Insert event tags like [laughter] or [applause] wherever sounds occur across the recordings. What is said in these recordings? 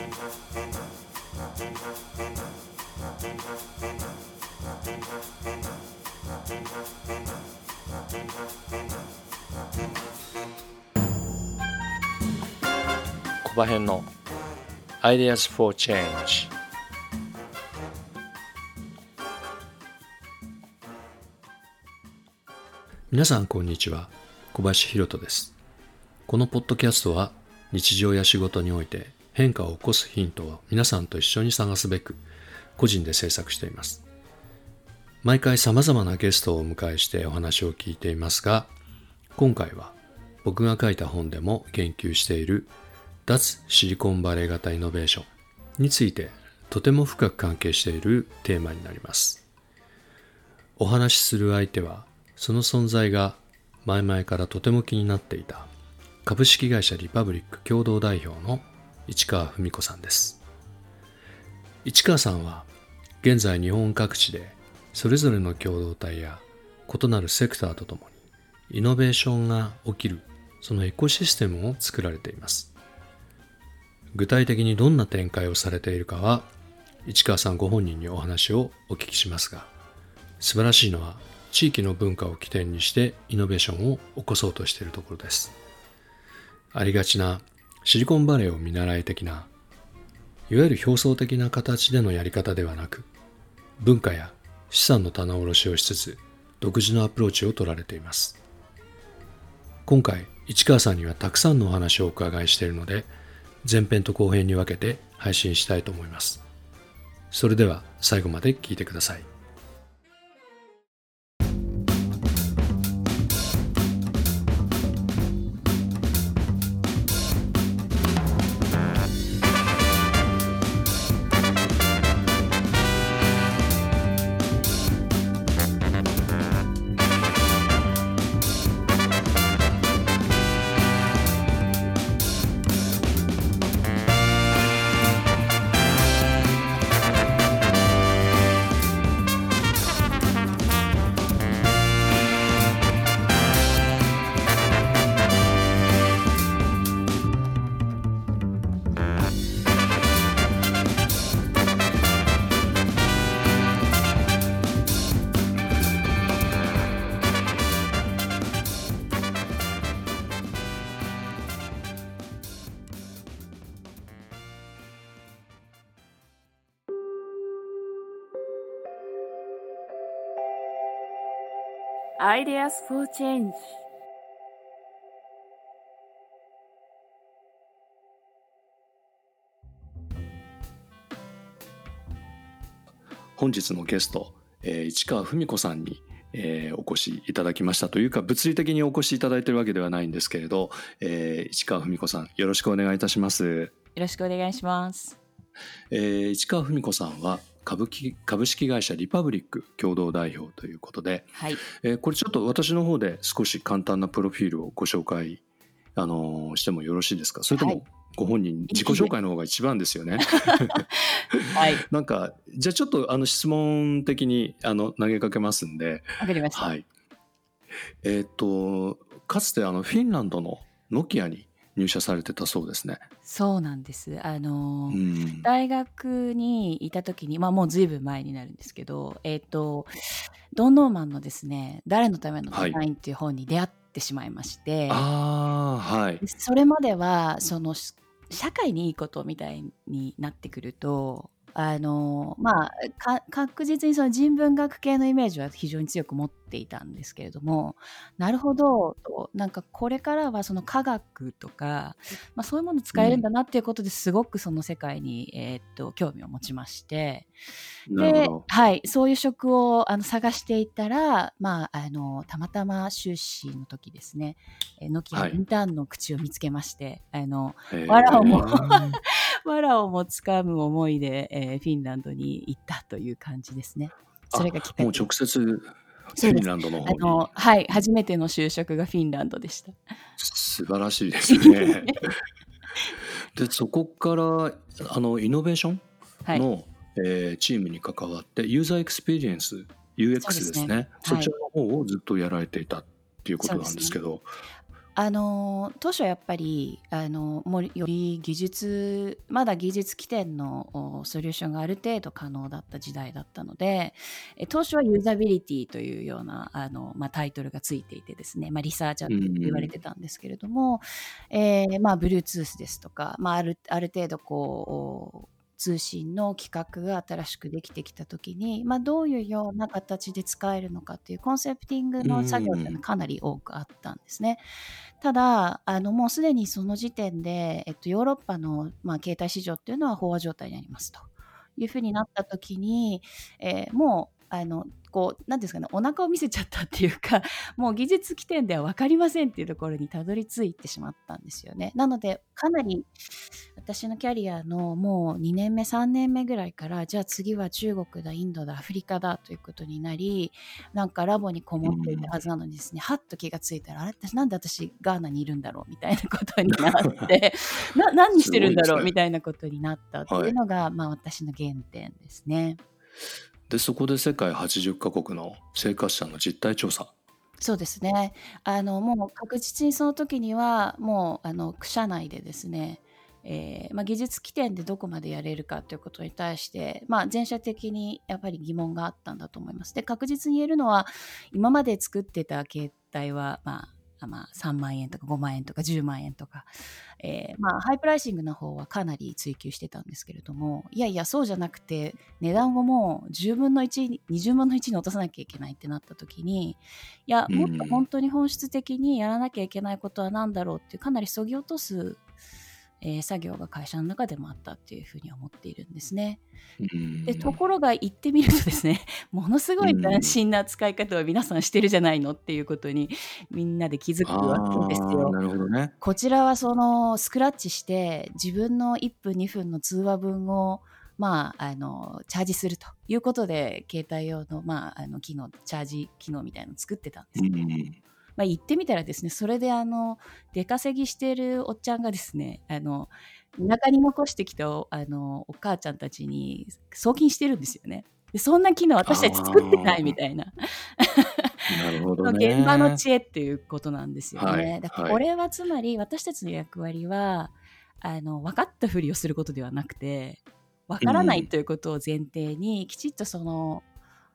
小葉編の Ideas for Change 皆さんこんにちは。小林弘人です。このポッドキャストは日常や仕事において変化を起こすヒントを皆さんと一緒に探すべく個人で制作しています。毎回様々なゲストをお迎えしてお話を聞いていますが今回は僕が書いた本でも言及している脱シリコンバレー型イノベーションについてとても深く関係しているテーマになります。お話しする相手はその存在が前々からとても気になっていた株式会社リパブリック共同代表の市川文子さんです市川さんは現在日本各地でそれぞれの共同体や異なるセクターとともにイノベーションが起きるそのエコシステムを作られています具体的にどんな展開をされているかは市川さんご本人にお話をお聞きしますが素晴らしいのは地域の文化を起点にしてイノベーションを起こそうとしているところです。ありがちなシリコンバレーを見習い的な、いわゆる表層的な形でのやり方ではなく、文化や資産の棚卸しをしつつ、独自のアプローチを取られています。今回、市川さんにはたくさんのお話をお伺いしているので、前編と後編に分けて配信したいと思います。それでは最後まで聞いてください。Ideas for Change. 本日のゲスト、えー、市川文子さんに、えー、お越しいただきましたというか物理的にお越しいただいているわけではないんですけれど、えー、市川文子さんよろしくお願いいたします。よろしくお願いします、えー、市川文子さんは株株式会社リパブリック共同代表ということで、はいえー、これちょっと私の方で少し簡単なプロフィールをご紹介、あのー、してもよろしいですか？それともご本人、自己紹介の方が一番ですよね。[laughs] はい、[laughs] なんかじゃあちょっとあの質問的にあの投げかけますんで。わかりました。はい、えっ、とかつてあのフィンランドのノキアに入社されてたそうですね。そうなんです。あの、うん、大学にいた時に、まあもうずいぶん前になるんですけど、えっ、ー、と、ドン・ノーマンのですね、誰のためのデザインっていう本に出会ってしまいまして、はい。それまでは、その、社会にいいことみたいになってくると、あのまあ確実にその人文学系のイメージは非常に強く持っていたんですけれどもなるほどとなんかこれからはその科学とか、まあ、そういうもの使えるんだなっていうことですごくその世界に、えー、っと興味を持ちましてで、はい、そういう職をあの探していたら、まあ、あのたまたま修士の時ですねノキアインターンの口を見つけまして、はい、あのわらをも [laughs] [laughs] わらをもつかむ思いで、えー、フィンランドに行ったという感じですね。それがきっかけ。もう直接フィンランドの方に？あのはい初めての就職がフィンランドでした。素晴らしいですね。[laughs] でそこからあのイノベーションの、はい、えー、チームに関わってユーザーエクスペリエンス UX ですね。そ、ね、ちらの方をずっとやられていたっていうことなんですけど、あの当初はやっぱりあのもより技術まだ技術起点のソリューションがある程度可能だった時代だったのでえ当初はユーザビリティというようなあの、まあ、タイトルがついていてですね、まあ、リサーチャーと言われてたんですけれども、えーまあ、Bluetooth ですとか、まあ、あるある程度こう通信の規格が新しくできてきた時に、まあ、どういうような形で使えるのかっていうコンセプティングの作業っていうのはかなり多くあったんですね。ただあのもうすでにその時点で、えっと、ヨーロッパの、まあ、携帯市場っていうのは飽和状態にありますというふうになった時に、えー、もうあのこう何ですかねお腹を見せちゃったっていうか [laughs] もう技術起点では分かりませんっていうところにたどり着いてしまったんですよね。なのでかなり私のキャリアのもう2年目3年目ぐらいからじゃあ次は中国だインドだアフリカだということになりなんかラボにこもっていたはずなのにですね、はっと気がついたらあれなんで私ガーナにいるんだろうみたいなことになって [laughs] な何してるんだろうみたいなことになったっていうのが、はい、まあ、私の原点ですね。でそこで世界80カ国の生活者の実態調査そうですねあのもう確実にその時にはもうあの社内でですねえーまあ、技術起点でどこまでやれるかということに対して、まあ、全社的にやっぱり疑問があったんだと思います。で確実に言えるのは今まで作ってた携帯は、まあ、まあ、3万円とか5万円とか10万円とか、えー、まあ、 high pricing の方はかなり追求してたんですけれども。いやいやそうじゃなくて値段をもう10分の120分の1に落とさなきゃいけないってなった時にいやもっと本当に本質的にやらなきゃいけないことは何だろうっていうかなりそぎ落とすえー、作業が会社の中でもあったっていうふうに思っているんですね。でところが行ってみるとですね [laughs] ものすごい斬新な使い方を皆さんしてるじゃないのっていうことにみんなで気づくわけですよ。なるほどね、こちらはそのスクラッチして自分の1分2分の通話分をまあ、あのチャージするということで携帯用の,、まあ、あの機能チャージ機能みたいなのを作ってたんですけど、まあ、行ってみたらですねそれであの出稼ぎしてるおっちゃんがですねあの田舎に残してきたあのお母ちゃんたちに送金してるんですよね。でそんな機能私たち作ってないみたいな。なるほど、[laughs] ね、現場の知恵っていうことなんですよね。はい、だからこれはつまり私たちの役割はあの分かったふりをすることではなくて分からないということを前提に、きちっとその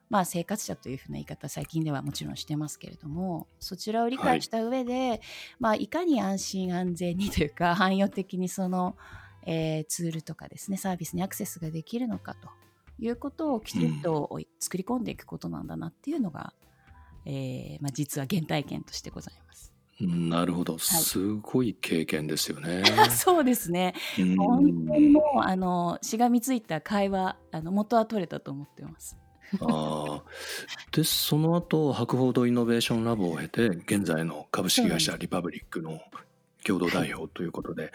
まあ、生活者というふうな言い方最近ではもちろんしてますけれどもそちらを理解した上で、はいまあ、いかに安心安全にというか汎用的にその、えー、ツールとかですねサービスにアクセスができるのかということをきちんと作り込んでいくことなんだなっていうのが、うん、えー、まあ、実は原体験としてございます。なるほど、すごい経験ですよね。[laughs] そうですね。本当にもうあのしがみついた会話あの元は取れたと思ってます。ああ。で、その後、博報堂イノベーションラボを経て、現在の株式会社リパブリックの共同代表ということで、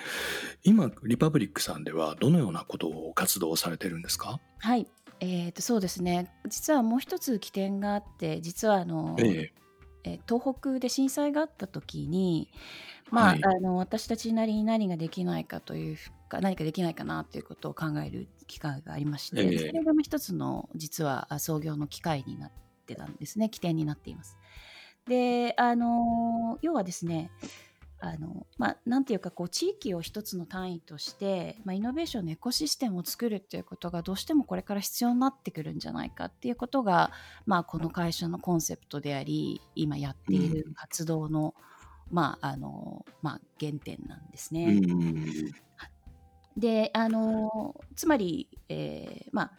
今、リパブリックさんではどのようなことを活動されてるんですか？はい。えーと、そうですね。実はもう一つ起点があって、実はあの、ええ東北で震災があった時に、まあ、はい。あの私たちなりに何ができないかというか何かできないかなということを考える機会がありまして、えそれが一つの実は創業の機会になってたんですね起点になっています。であの要はですねあのまあ、なんていうかこう地域を一つの単位として、まあ、イノベーションのエコシステムを作るっていうことがどうしてもこれから必要になってくるんじゃないかっていうことが、まあ、この会社のコンセプトであり今やっている活動の、うん、まああのまあ、原点なんですね。うんであのつまり、えー、まあ、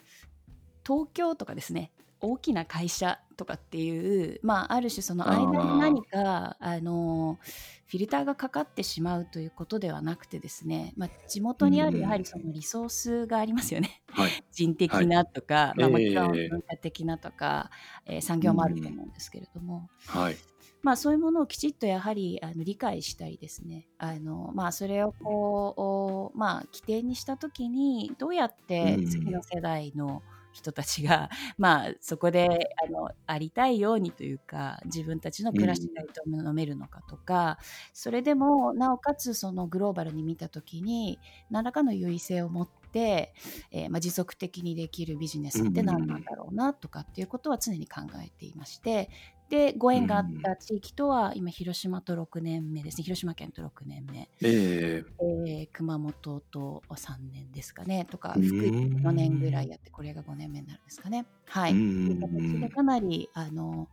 東京とかですね大きな会社とかっていう、まあ、ある種その間に何かあのフィルターがかかってしまうということではなくてですね、まあ、地元にあるやはりそのリソースがありますよね、はい、人的なとか、はい、まあ、もちろん文化的なとか、えー、産業もあると思うんですけれども、はい、まあ、そういうものをきちっとやはりあの理解したりですね。あの、まあ、それをこう、まあ、起点にした時にどうやって次の世代の人たちが、[laughs] まあ、そこであのありたいようにというか自分たちの暮らしが営めるのかとか、それでもなおかつそのグローバルに見た時に何らかの優位性を持って、えー、まあ、持続的にできるビジネスって何なんだろうなとかっていうことは常に考えていましてでご縁があった地域とは今広島と6年目ですね。広島県と6年目、ええ。ー熊本と3年ですかね。とか福井4年ぐらいやってこれが5年目になるんですかね。はい、うんという形でかなりあの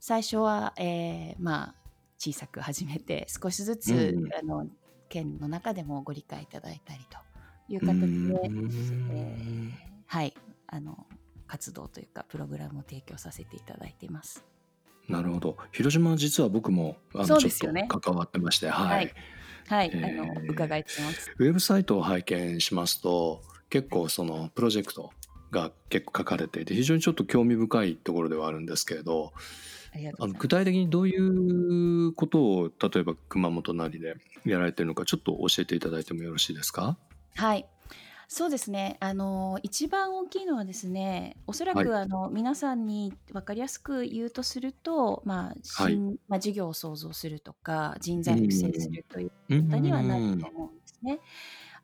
最初は、えーまあ小さく始めて少しずつ、うんあの県の中でもご理解いただいたりという形で、えーはい。あの活動というかプログラムを提供させていただいています。なるほど広島は実は僕もあそのちょっうですよねと関わってまして、はいはいはい、えーあの伺いてます。ウェブサイトを拝見しますと結構そのプロジェクトが結構書かれていて非常にちょっと興味深いところではあるんですけれどありがとうございます。あの具体的にどういうことを例えば熊本なりでやられてるのかちょっと教えていただいてもよろしいですか？はい。そうですね。あの一番大きいのはですね、おそらく、あの皆さんに分かりやすく言うとすると、まあ、はい新まあ事業を創造するとか、人材育成するというう方にはなるんと思うんですね。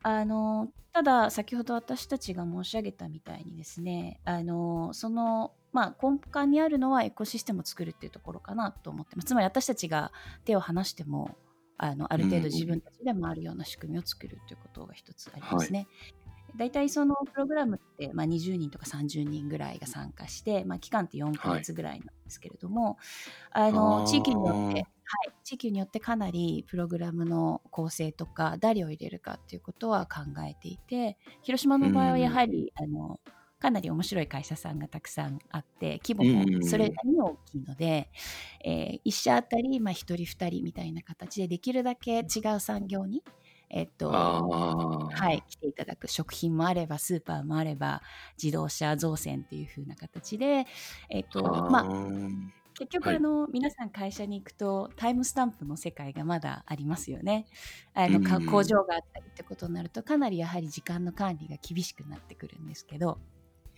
あのただ先ほど私たちが申し上げたみたいにですね、あのそのまあ根幹にあるのはエコシステムを作るっていうところかなと思ってます。つまり私たちが手を離してもあのある程度自分たちで回るような仕組みを作るということが一つありますね。大体そのプログラムって、まあ、20人とか30人ぐらいが参加して、まあ、期間って4ヶ月ぐらいなんですけれども、あのあー地域によって、はい、地域によってかなりプログラムの構成とか誰を入れるかっていうことは考えていて広島の場合はやはり、あのかなり面白い会社さんがたくさんあって規模もそれなりに大きいので、えー、1社あたり、まあ、1人2人みたいな形でできるだけ違う産業に、えっとはい、来ていただく食品もあればスーパーもあれば自動車造船っていう風な形で、えっとまあ、ー。結局、はい。あの皆さん会社に行くとタイムスタンプの世界がまだありますよね。あの工場があったりってことになるとかなりやはり時間の管理が厳しくなってくるんですけど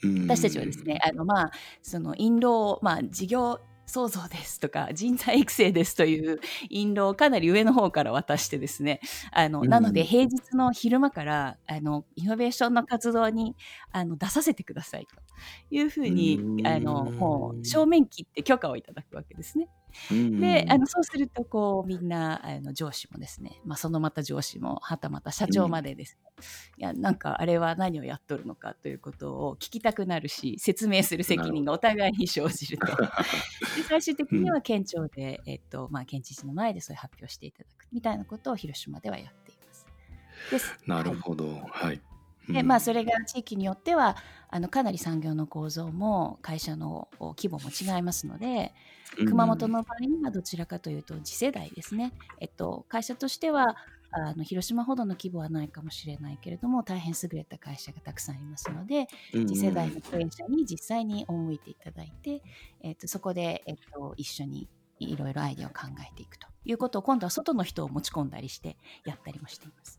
うん私たちはですねあのまあその印籠まあ事業創造ですとか人材育成ですという印籠をかなり上の方から渡してですねあの、うんなので平日の昼間からあのイノベーションの活動にあの出させてくださいというふうにうんあのもう正面切って許可をいただくわけですね。うんであのそうするとこうみんなあの上司もですね、まあ、そのまた上司もはたまた社長までですね、いやなんかあれは何をやっとるのかということを聞きたくなるし説明する責任がお互いに生じると。で最終的には県庁で、えっとまあ、県知事の前でそういう発表していただくみたいなことを広島ではやっています。です。なるほど。はい、でまあ、それが地域によってはあのかなり産業の構造も会社の規模も違いますので熊本の場合にはどちらかというと次世代ですね、えっと、会社としてはあの広島ほどの規模はないかもしれないけれども大変優れた会社がたくさんいますので次世代の経営者に実際に赴いていただいて、えっと、そこで、えっと、一緒にいろいろアイデアを考えていくということを今度は外の人を持ち込んだりしてやったりもしています。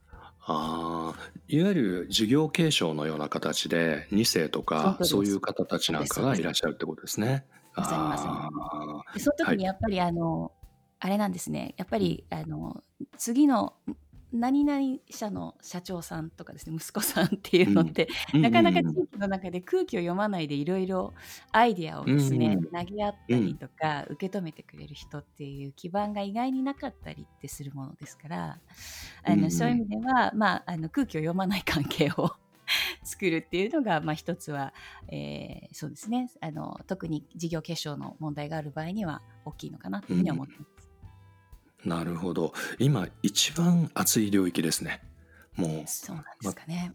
ああいわゆる事業継承のような形で2世とかそういう方たちなんかがいらっしゃるってことですね。まさにまさにあでその時にやっぱりあの、あれなんですね。やっぱりあの次の何々社の社長さんとかですね息子さんっていうのって、ーなかなか地うん域の中で空気を読まないでいろいろアイデアをですね、うん投げ合ったりとか、受け止めてくれる人っていう基盤が意外になかったりってするものですからあの、うんそういう意味では、まあ、あの空気を読まない関係を [laughs] 作るっていうのが、まあ、一つは、えーそうですね。あの特に事業継承の問題がある場合には大きいのかなというふうに思っています。なるほど今一番熱い領域ですね。もそうなんですかね。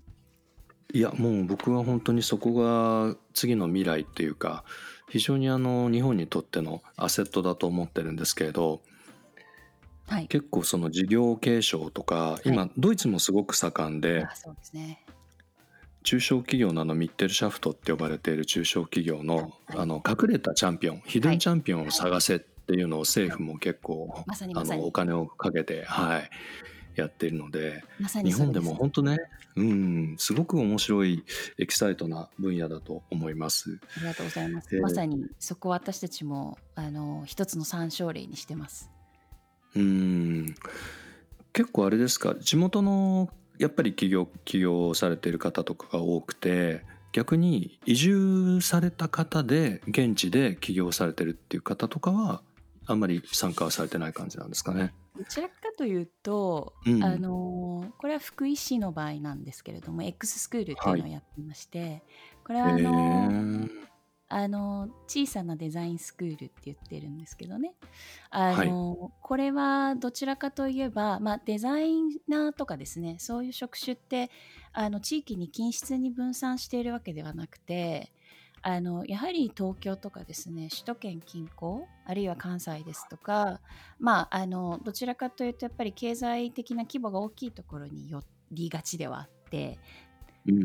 ういやもう僕は本当にそこが次の未来っていうか非常にあの日本にとってのアセットだと思ってるんですけれどはい。結構その事業継承とか今ドイツもすごく盛んであそうですね。中小企業のあのミッテルシャフトって呼ばれている中小企業のはいあの隠れたチャンピオンヒデンチャンピオンを探せっていうのを政府も結構まさにあのお金をかけてはいやっているのでまです日本でも本当ねうんすごく面白いエキサイトな分野だと思います。ありがとうございます。えーまさにそこは私たちもあの一つの参照例にしてます。うん結構あれですか地元のやっぱり企業起業されている方とかが多くて逆に移住された方で現地で起業されてるっていう方とかはあんまり参加はされてない感じなんですかね。どちらかというと、うん。あのこれは福井市の場合なんですけれども X スクールっていうのをやってまして、これはあへのーあの小さなデザインスクールって言ってるんですけどね。あの、これはどちらかといえば、まあ、デザイナーとかですねそういう職種ってあの地域に均質に分散しているわけではなくてあのやはり東京とかですね首都圏近郊あるいは関西ですとか、まあ、あのどちらかというとやっぱり経済的な規模が大きいところに寄りがちではあって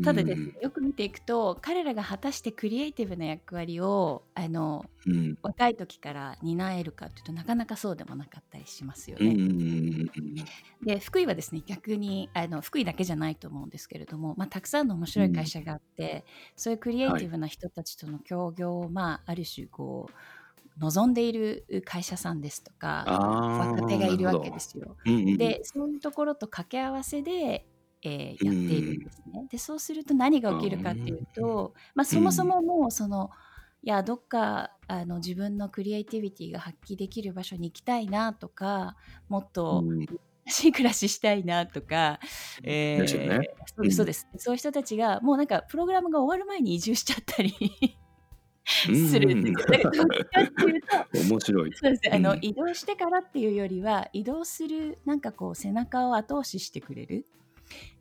ただですねよく見ていくと彼らが果たしてクリエイティブな役割をあのうん。若い時から担えるかというとなかなかそうでもなかったりしますようんうんね。うんで福井はですね逆にあの福井だけじゃないと思うんですけれども、まあ、たくさんの面白い会社があって、そういうクリエイティブな人たちとの協業を、まあ、ある種こう望んでいる会社さんですとか若手がいるわけですよ。うんうんでそういうところと掛け合わせで、えーやっているんですね。でそうすると何が起きるかっていうと、まあ、そもそももうその、いやどっかあの自分のクリエイティビティが発揮できる場所に行きたいなとかもっとうん。楽しい暮らししたいなとか、えーね。そうですそうです、そういう人たちがもうなんかプログラムが終わる前に移住しちゃったりするんで [laughs] 面白い。そうです。ねあの、うん。移動してからっていうよりは移動するなんかこう背中を後押ししてくれる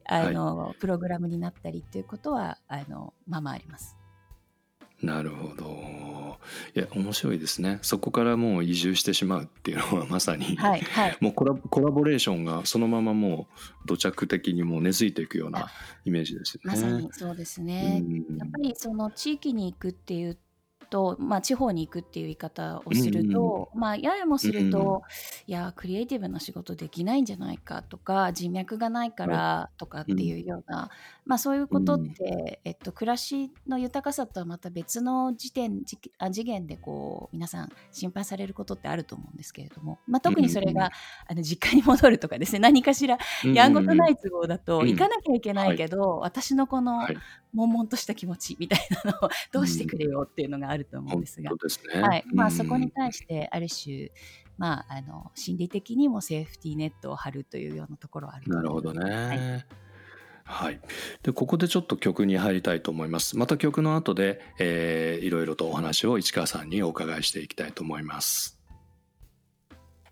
あの、プログラムになったりっていうことはあのまあまああります。なるほど。いや面白いですね。そこからもう移住してしまうっていうのはまさに、はいはい。[laughs] もうコラコラボレーションがそのままもう土着的にもう根付いていくようなイメージですよね。まさにそうですね。うんやっぱりその地域に行くっていうと、まあ、地方に行くっていう言い方をすると、まあ、ややもすると、いやクリエイティブな仕事できないんじゃないかとか人脈がないからとかっていうような、まあ、そういうことって、えっと、暮らしの豊かさとはまた別の時点時あ次元でこう皆さん心配されることってあると思うんですけれども、まあ、特にそれが、うんあの実家に戻るとかですね [laughs] 何かしらやんごとない都合だと、うん。行かなきゃいけないけど、私のこのはい。悶々とした気持ちみたいなのをどうしてくれよっていうのがあると思うん本ですが、ね。はいまあ、そこにうん対してある種、まあ、あの心理的にもセーフティーネットを張るというようなところはあるとなるほど思いますね。はい、でここでちょっと曲に入りたいと思います。また曲の後で、えーいろいろとお話を市川さんにお伺いしていきたいと思います。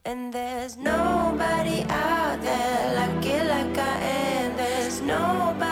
And there's nobody out there lucky like I am. There's nobody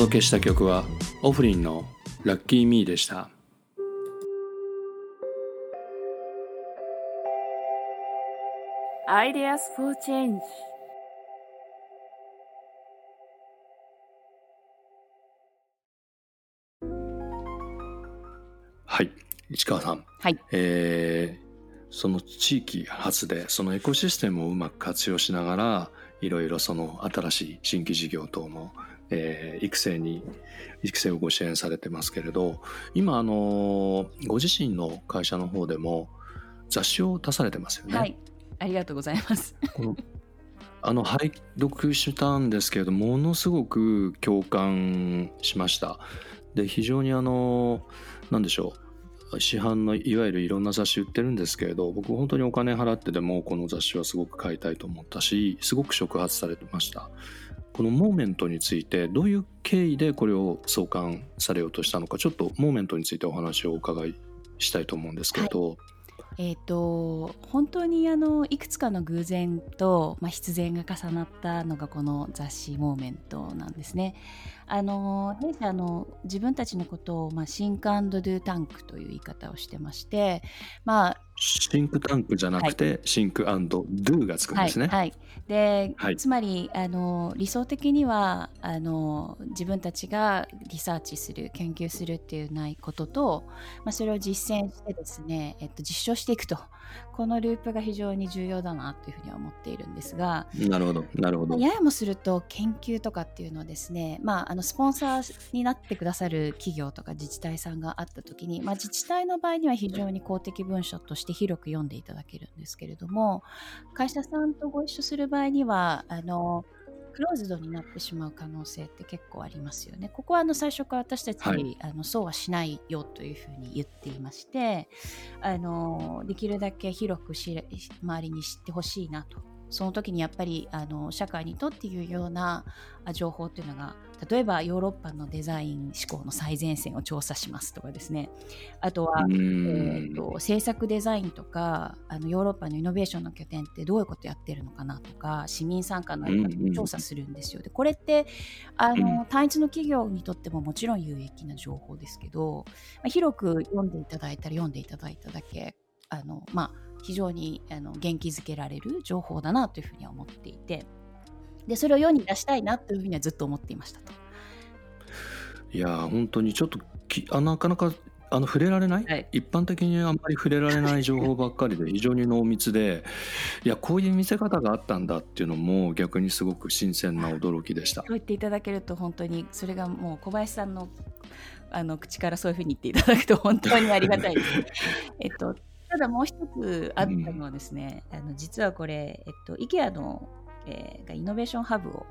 届けした曲はオフリンの「ラッキーミーでした。Ideas for Change はい市川さん、はい。えーその地域発でそのエコシステムをうまく活用しながらいろいろその新しい新規事業等の、えー育成に育成をご支援されてますけれど今あのご自身の会社の方でも雑誌を出されてますよね。はい、ありがとうございます。このあの拝読したんですけれどものすごく共感しました。で非常にあの何でしょう市販のいわゆるいろんな雑誌売ってるんですけれど僕本当にお金払ってでもこの雑誌はすごく買いたいと思ったしすごく触発されてましたこのモーメントについてどういう経緯でこれを創刊されようとしたのかちょっとモーメントについてお話をお伺いしたいと思うんですけれど、えー、と本当にあのいくつかの偶然と、まあ、必然が重なったのがこの雑誌「モーメント」なんですね。あの弊社の自分たちのことを、まあ、 think do tank という言い方をしてまして、まあ、シンクタンクじゃなくて、 think do がつくんですね。はいはい、で、はいつまりあの理想的にはあの自分たちがリサーチする研究するっていうないことと、まあ、それを実践してですね、えっと、実証していくとこのループが非常に重要だなというふうには思っているんですが、なるほどなるほど。ややもすると研究とかっていうのはですね、まあ、あのスポンサーになってくださる企業とか自治体さんがあった時に、まあ、自治体の場合には非常に公的文書として広く読んでいただけるんですけれども会社さんとご一緒する場合にはあのクローズドになってしまう可能性って結構ありますよね。ここはあの最初から私たち、はいあのそうはしないよというふうに言っていましてあのできるだけ広く知れ周りに知ってほしいなとその時にやっぱりあの社会にとっていうようなあ情報っていうのが例えばヨーロッパのデザイン思考の最前線を調査しますとかですね。あとは、うえーと制作デザインとかあのヨーロッパのイノベーションの拠点ってどういうことやってるのかなとか市民参加のやり方を調査するんですよ。でこれってあの、うん。単一の企業にとってももちろん有益な情報ですけど、まあ、広く読んでいただいたら読んでいただいただけあの、まあ、非常にあの元気づけられる情報だなというふうには思っていてでそれを世に出したいなというふうにはずっと思っていましたと。いやー本当にちょっときあなかなかあの触れられない、はい一般的にあんまり触れられない情報ばっかりで [laughs] 非常に濃密でいやこういう見せ方があったんだっていうのも逆にすごく新鮮な驚きでしたそう言っていただけると本当にそれがもう小林さんのあの口からそういうふうに言っていただくと本当にありがたいです。[laughs] えっとただもう一つあったのはですね、あの実はこれ、えっと、IKEA の、えーがイノベーションハブを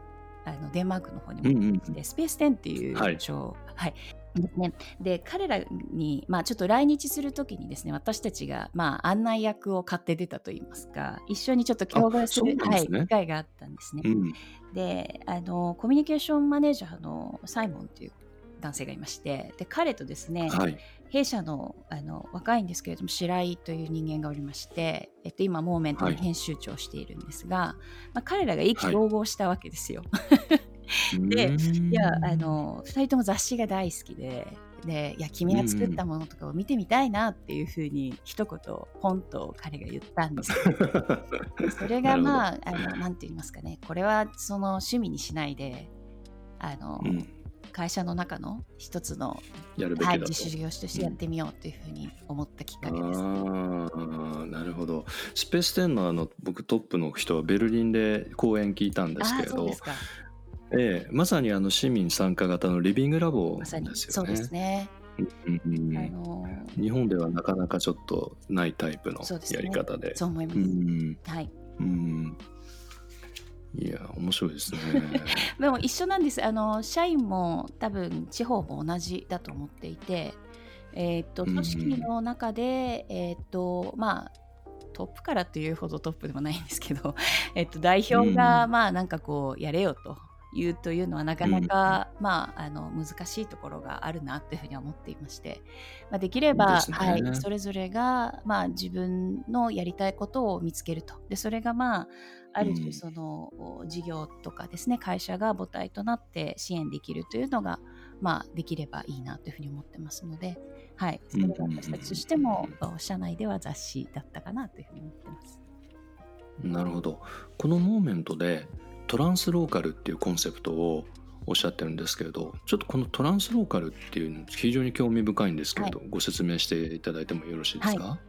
あのデンマークの方に持ってきて、スペース10っていうはい。賞、はい。ですね、で彼らに、まあ、ちょっと来日するときにですね私たちが、まあ、案内役を買って出たといいますか一緒にちょっと共鳴する、はい、機会があったんですね。うん。であのコミュニケーションマネージャーのサイモンという男性がいましてで彼とですね、はい。弊社のあの若いんですけれども白井という人間がおりまして、えっと、今モーメントの編集長をしているんですが、まあ、彼らが意気投合したわけですよ。でいやあの2人とも雑誌が大好きで。でいや君が作ったものとかを見てみたいなっていうふうに一言ポンと彼が言ったんです。[laughs] それがまああのなんて言いますかね。これはその趣味にしないであの、うん会社の中の一つの、やるべきだと、はい、自主業種としてやってみようというふうに思ったきっかけです。ああなるほどスペース10のあの僕トップの人はベルリンで講演聞いたんですけれどええまさにあの市民参加型のリビングラボですよね。そうですね。うんうんあの日本ではなかなかちょっとないタイプのやり方で。そう思います。うんはい。うんいや面白いですね。[laughs] でも一緒なんです。あの社員も多分地方も同じだと思っていて、えーっとうんうん組織の中で、えーっとまあトップからというほどトップでもないんですけど、えっと代表が、うんまあなんかこうやれよと。いうというのはなかなか、まあ、あの難しいところがあるなというふうには思っていまして、まあ、できれば、ね。はい、それぞれが、まあ、自分のやりたいことを見つけると。でそれが、まあ、あるうん。種その、お事業とかですね会社が母体となって支援できるというのが、まあ、できればいいなというふうに思ってますので、はい、それが私たちとしても、お社内では雑誌だったかなというふうに思ってます。なるほど。このモーメントでトランスローカルっていうコンセプトをおっしゃってるんですけれどちょっとこのトランスローカルっていうの非常に興味深いんですけれど、ご説明していただいてもよろしいですか、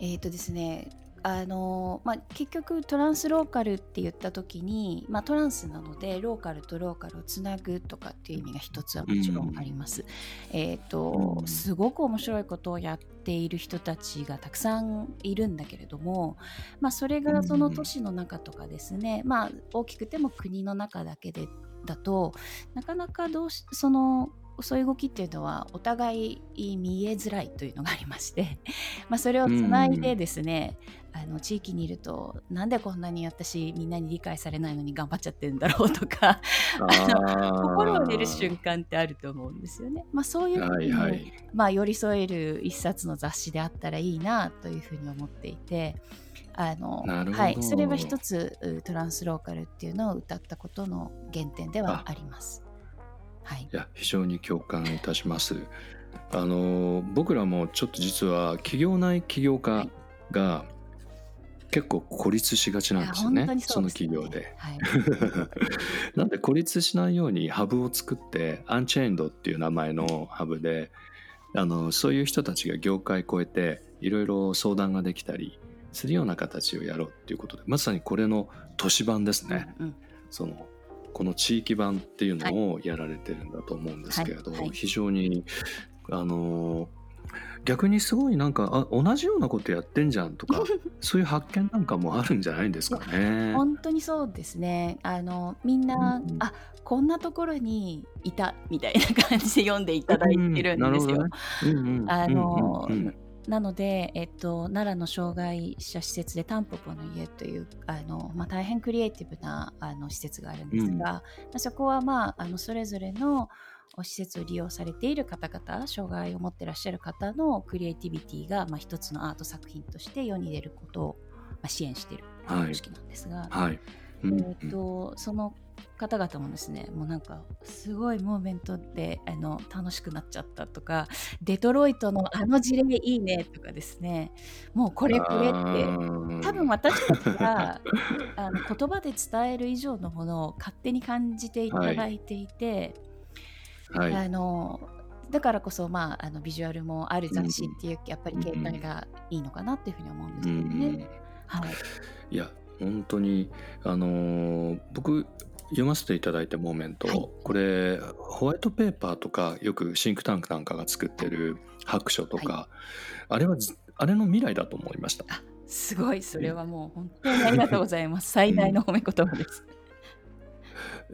えーとですねあのまあ、結局トランスローカルって言った時に、まあ、トランスなのでローカルとローカルをつなぐとかっていう意味が一つはもちろんあります。えーとうんすごく面白いことをやっている人たちがたくさんいるんだけれども、まあ、それがその都市の中とかですね、まあ、大きくても国の中だけでだとなかなかどうしそのそういう動きっていうのはお互い見えづらいというのがありまして、まあ、それをつないでですね、あの地域にいるとなんでこんなに私みんなに理解されないのに頑張っちゃってるんだろうとか心を出る瞬間ってあると思うんですよね。まあ、そういうふうに、はいはい。まあ、寄り添える一冊の雑誌であったらいいなというふうに思っていてあのはい、それは一つうトランスローカルっていうのを歌ったことの原点ではあります。はいい、や非常に共感いたします。あの僕らもちょっと実は企業内起業家が結構孤立しがちなんですよねいや本当にその企業で。はい、[laughs] なんで孤立しないようにハブを作ってアンチェインドっていう名前のハブであのそういう人たちが業界超えていろいろ相談ができたりするような形をやろうっていうことでまさにこれの都市版ですね。うんうん。そのこの地域版っていうのをやられてるんだと思うんですけれど、はい。はい。非常にあの逆にすごいなんかあ同じようなことやってんじゃんとか [laughs] そういう発見なんかもあるんじゃないんですかね。本当にそうですね。あのみんな、うんうん。あこんなところにいたみたいな感じで読んでいただいてるんですよ。うんうん。うんあのうんうんうん。なので、えっと、奈良の障害者施設でタンポポの家というあの、まあ、大変クリエイティブなあの施設があるんですん。まあそこは、まあ、あのそれぞれの施設を利用されている方々障害を持ってらっしゃる方のクリエイティビティが、まあ、一つのアート作品として世に出ることを、まあ、支援しているはい。組織なんですが、はい。うんえー、とその方々もですねもうなんかすごいモーメントであの楽しくなっちゃったとかデトロイトのあの事例いいねとかですねもうこれこれって多分私たちが [laughs] あの言葉で伝える以上のものを勝手に感じていただいていて、はい、あのだからこそ、まあ、あのビジュアルもある雑誌っていう、やっぱり形態がいいのかなっていうふうに思うんですうけどね。ん。はい、いや本当にあのー僕読ませていただいたモーメント、はい。これホワイトペーパーとかよくシンクタンクなんかが作ってる白書とか、あれはずあれの未来だと思いました。すごい、それはもう本当にありがとうございます。最大の褒め言葉です。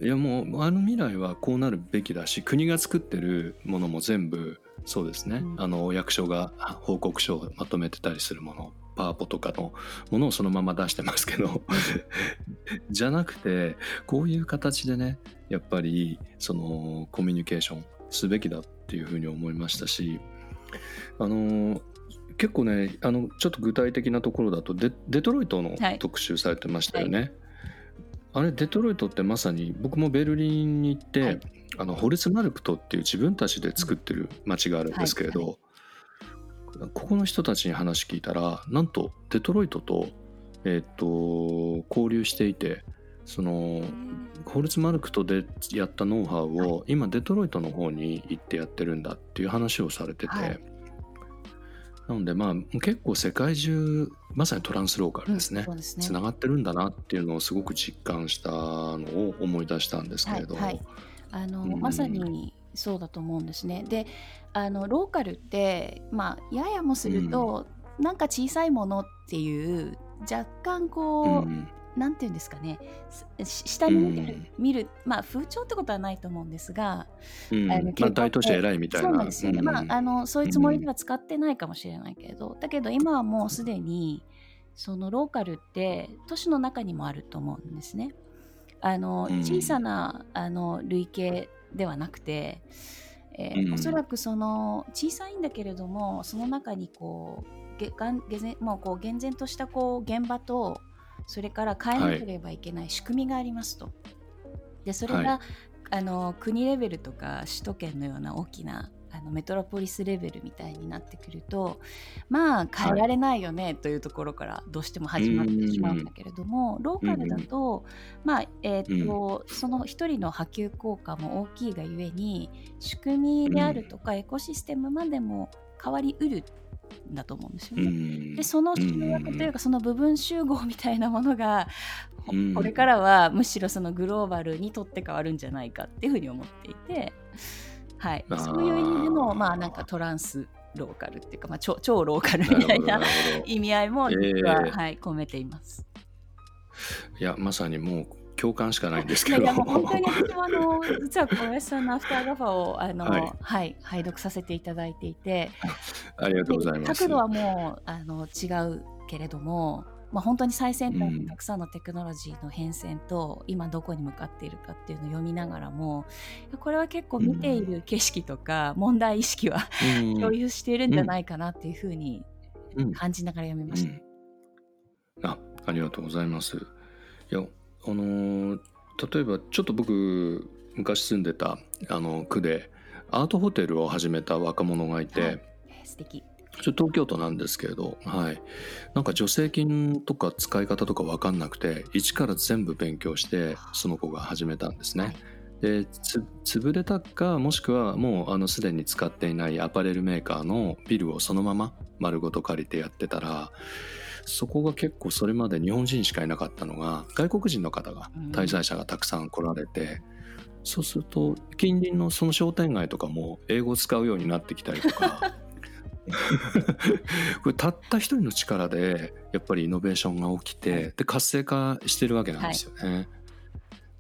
いやもうあの未来はこうなるべきだし国が作ってるものも全部そうですね、うん。あの役所が報告書をまとめてたりするものパワポとかのものをそのまま出してますけど [laughs] じゃなくてこういう形でねやっぱりそのコミュニケーションすべきだっていうふうに思いましたしあの結構ねあのちょっと具体的なところだとデデトロイトのはい。特集されてましたよね。あれデトロイトってまさに僕もベルリンに行って、はい。あのホルツマルクトっていう自分たちで作ってる街があるんですけれど、はい。ここの人たちに話聞いたらなんとデトロイトと,、えーっと交流していてそのホルツマルクトでやったノウハウを今デトロイトの方に行ってやってるんだっていう話をされてて、はいなのでまあ結構世界中まさにトランスローカルですね。そうですね。つながってるんだなっていうのをすごく実感したのを思い出したんですけれど、はいはい。あのうん。まさにそうだと思うんですね。であのローカルって、まあ、ややもすると、なんか小さいものっていう若干こう、うんなんていうんですかね。し下に見る,、うん。見るまあ風潮ってことはないと思うんですが、うん。あのまあ、大都市偉いみたいな。そうなんですよね、うん。まああのそういうつもりでは使ってないかもしれないけれど、だけど今はもうすでにそのローカルって都市の中にもあると思うんですね。あのうん。小さなあの類型ではなくて、えーうん。おそらくその小さいんだけれどもその中にこうげがんげぜもうこう厳然としたこう現場とそれから変えなければいけない仕組みがありますと。でそれが、はあの国レベルとか首都圏のような大きなあのメトロポリスレベルみたいになってくるとまあ変えられないよねというところからどうしても始まってしまうんだけれども、ローカルだと、まあえーとその一人の波及効果も大きいがゆえに仕組みであるとかエコシステムまでも変わりうるんだと思うんですよね。うん。でその集約というかその部分集合みたいなものがこれからはむしろそのグローバルにとって変わるんじゃないかっていうふうに思っていて、はい。そういう意味でのまあなんかトランスローカルっていうか、まあ、超超ローカルみたいな意味合いも実は、えー。はい、込めています。いやまさにもう共感しかないんですけど。本当に私もあの実は小林さんのアフターガファをあの、ははいい拝読させていただいていて。ありがとうございます。角度はもうあの違うけれども、まあ、本当に最先端うん。のたくさんのテクノロジーの変遷と、今どこに向かっているかっていうのを読みながらもこれは結構見ている景色とか問題意識はうん。共有しているんじゃないかなっていうふうにうん。感じながら読みました。うん。あありがとうございます。いやあのー例えばちょっと僕昔住んでたあの区でアートホテルを始めた若者がいて、はい。えー素敵。東京都なんですけれど、はい、なんか助成金とか使い方とか分かんなくて一から全部勉強してその子が始めたんですね。はい。でつ潰れたかもしくはもうあのすでに使っていないアパレルメーカーのビルをそのまま丸ごと借りてやってたらそこが結構それまで日本人しかいなかったのが外国人の方がうん。滞在者がたくさん来られて、そうすると近隣のその商店街とかも英語を使うようになってきたりとか [laughs] これたった一人の力でやっぱりイノベーションが起きてで活性化してるわけなんですよね。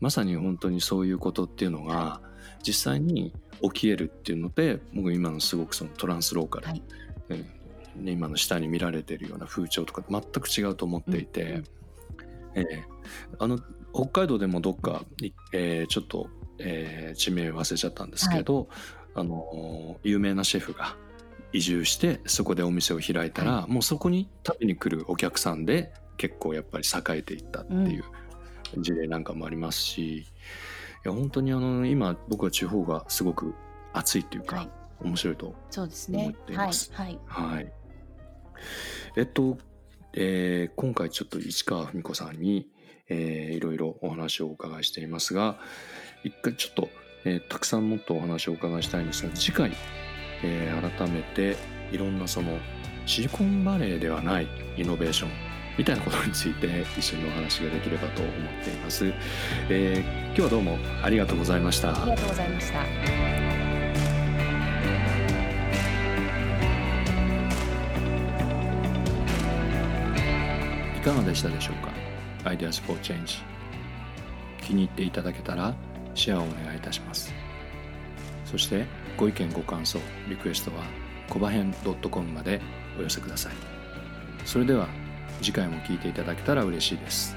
まさに本当にそういうことっていうのが実際に起きえるっていうので僕今のすごくそのトランスローカル、はい。うんね今の下に見られてるような風潮とか全く違うと思っていて、うんえーあの北海道でもどっか、いえーちょっと、えー地名忘れちゃったんですけど、あのー有名なシェフが移住してそこでお店を開いたら、もうそこに食べに来るお客さんで結構やっぱり栄えていったっていう事例なんかもありますし、いや本当にあの今僕は地方がすごく熱いっていうか、はい。面白いとそうです思っねはいています。はい。はい。えっと、えー今回ちょっと市川文子さんに、えーいろいろお話をお伺いしていますが、一回ちょっと、えーたくさんもっとお話をお伺いしたいんですが、次回、えー改めていろんなそのシリコンバレーではないイノベーションみたいなことについて一緒にお話ができればと思っています。えー今日はどうもありがとうございました。ありがとうございました。かがでしたでしょうか？Ideas for Change 気に入っていただけたらシェアをお願いいたします。そしてご意見ご感想リクエストはコバヘン .com までお寄せください。それでは次回も聴いていただけたら嬉しいです。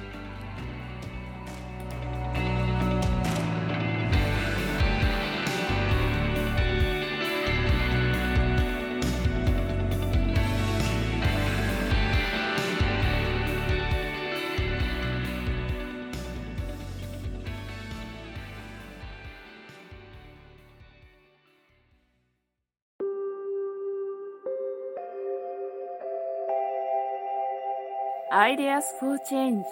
アイデアス for Change